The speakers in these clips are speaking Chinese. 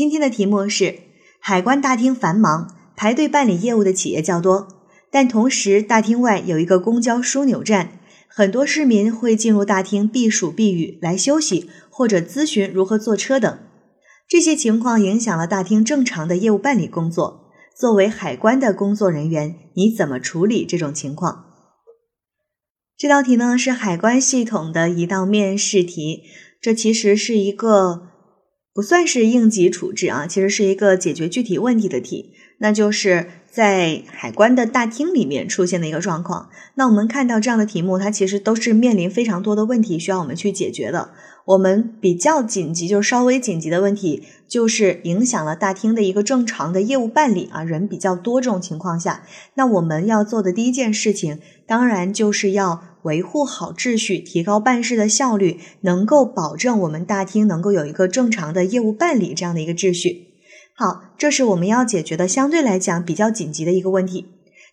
今天的题目是：海关大厅繁忙，排队办理业务的企业较多，但同时大厅外有一个公交枢纽站，很多市民会进入大厅避暑避雨、来休息或者咨询如何坐车等。这些情况影响了大厅正常的业务办理工作。作为海关的工作人员，你怎么处理这种情况？这道题呢是海关系统的一道面试题，这其实是一个。不算是应急处置啊，其实是一个解决具体问题的题，那就是在海关的大厅里面出现的一个状况。那我们看到这样的题目，它其实都是面临非常多的问题需要我们去解决的。我们比较紧急，就是稍微紧急的问题，就是影响了大厅的一个正常的业务办理啊，人比较多这种情况下，那我们要做的第一件事情，当然就是要。维护好秩序，提高办事的效率，能够保证我们大厅能够有一个正常的业务办理这样的一个秩序。好，这是我们要解决的相对来讲比较紧急的一个问题。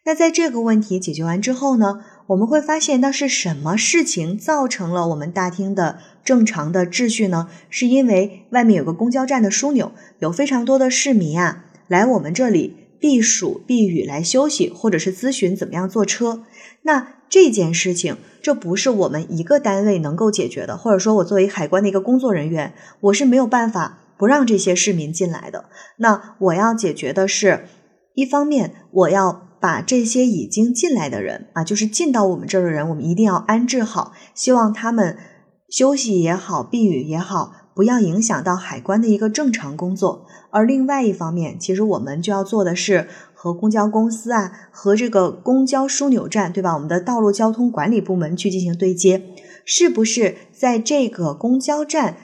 那在这个问题解决完之后呢，我们会发现那是什么事情造成了我们大厅的正常的秩序呢？是因为外面有个公交站的枢纽，有非常多的市民啊来我们这里避暑避雨来休息，或者是咨询怎么样坐车。那这件事情，这不是我们一个单位能够解决的，或者说，我作为海关的一个工作人员，我是没有办法不让这些市民进来的。那我要解决的是，一方面，我要把这些已经进来的人啊，就是进到我们这儿的人，我们一定要安置好，希望他们休息也好，避雨也好，不要影响到海关的一个正常工作。而另外一方面，其实我们就要做的是。和公交公司啊，和这个公交枢纽站，对吧？我们的道路交通管理部门去进行对接，是不是在这个公交站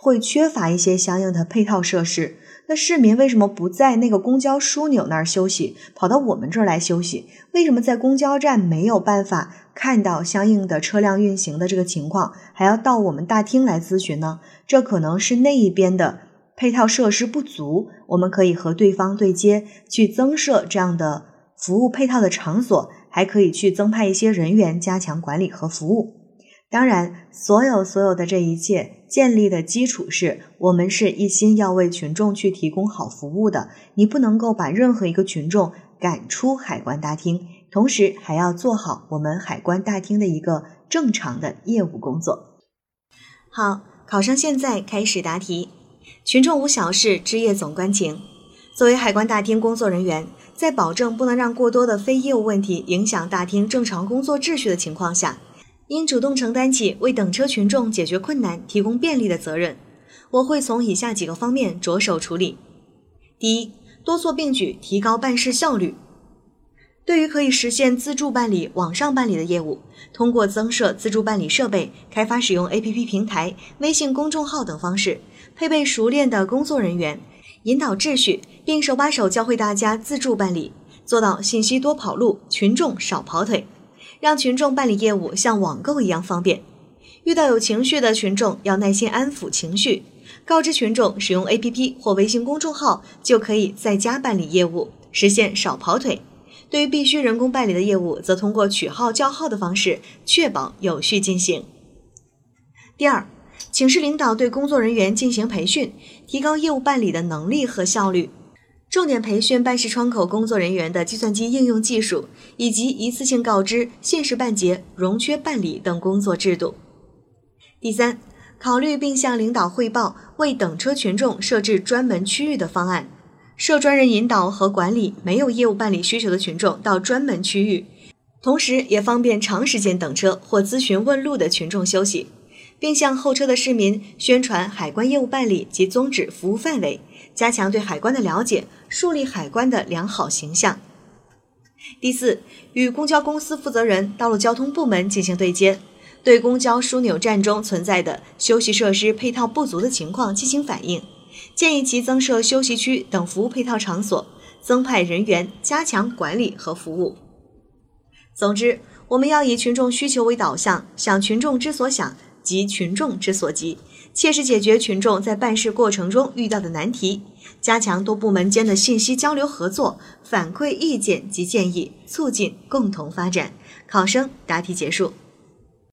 会缺乏一些相应的配套设施？那市民为什么不在那个公交枢纽那儿休息，跑到我们这儿来休息？为什么在公交站没有办法看到相应的车辆运行的这个情况，还要到我们大厅来咨询呢？这可能是那一边的。配套设施不足，我们可以和对方对接，去增设这样的服务配套的场所，还可以去增派一些人员加强管理和服务。当然，所有所有的这一切建立的基础是我们是一心要为群众去提供好服务的。你不能够把任何一个群众赶出海关大厅，同时还要做好我们海关大厅的一个正常的业务工作。好，考生现在开始答题。群众无小事，知业总关情。作为海关大厅工作人员，在保证不能让过多的非业务问题影响大厅正常工作秩序的情况下，应主动承担起为等车群众解决困难、提供便利的责任。我会从以下几个方面着手处理：第一，多措并举，提高办事效率。对于可以实现自助办理、网上办理的业务，通过增设自助办理设备、开发使用 APP 平台、微信公众号等方式，配备熟练的工作人员，引导秩序，并手把手教会大家自助办理，做到信息多跑路，群众少跑腿，让群众办理业务像网购一样方便。遇到有情绪的群众，要耐心安抚情绪，告知群众使用 APP 或微信公众号就可以在家办理业务，实现少跑腿。对于必须人工办理的业务，则通过取号叫号的方式，确保有序进行。第二，请示领导对工作人员进行培训，提高业务办理的能力和效率，重点培训办事窗口工作人员的计算机应用技术，以及一次性告知、限时办结、容缺办理等工作制度。第三，考虑并向领导汇报为等车群众设置专门区域的方案。设专人引导和管理没有业务办理需求的群众到专门区域，同时也方便长时间等车或咨询问路的群众休息，并向候车的市民宣传海关业务办理及宗旨、服务范围，加强对海关的了解，树立海关的良好形象。第四，与公交公司负责人、道路交通部门进行对接，对公交枢纽站中存在的休息设施配套不足的情况进行反映。建议其增设休息区等服务配套场所，增派人员加强管理和服务。总之，我们要以群众需求为导向，想群众之所想，急群众之所急，切实解决群众在办事过程中遇到的难题，加强多部门间的信息交流合作，反馈意见及建议，促进共同发展。考生答题结束。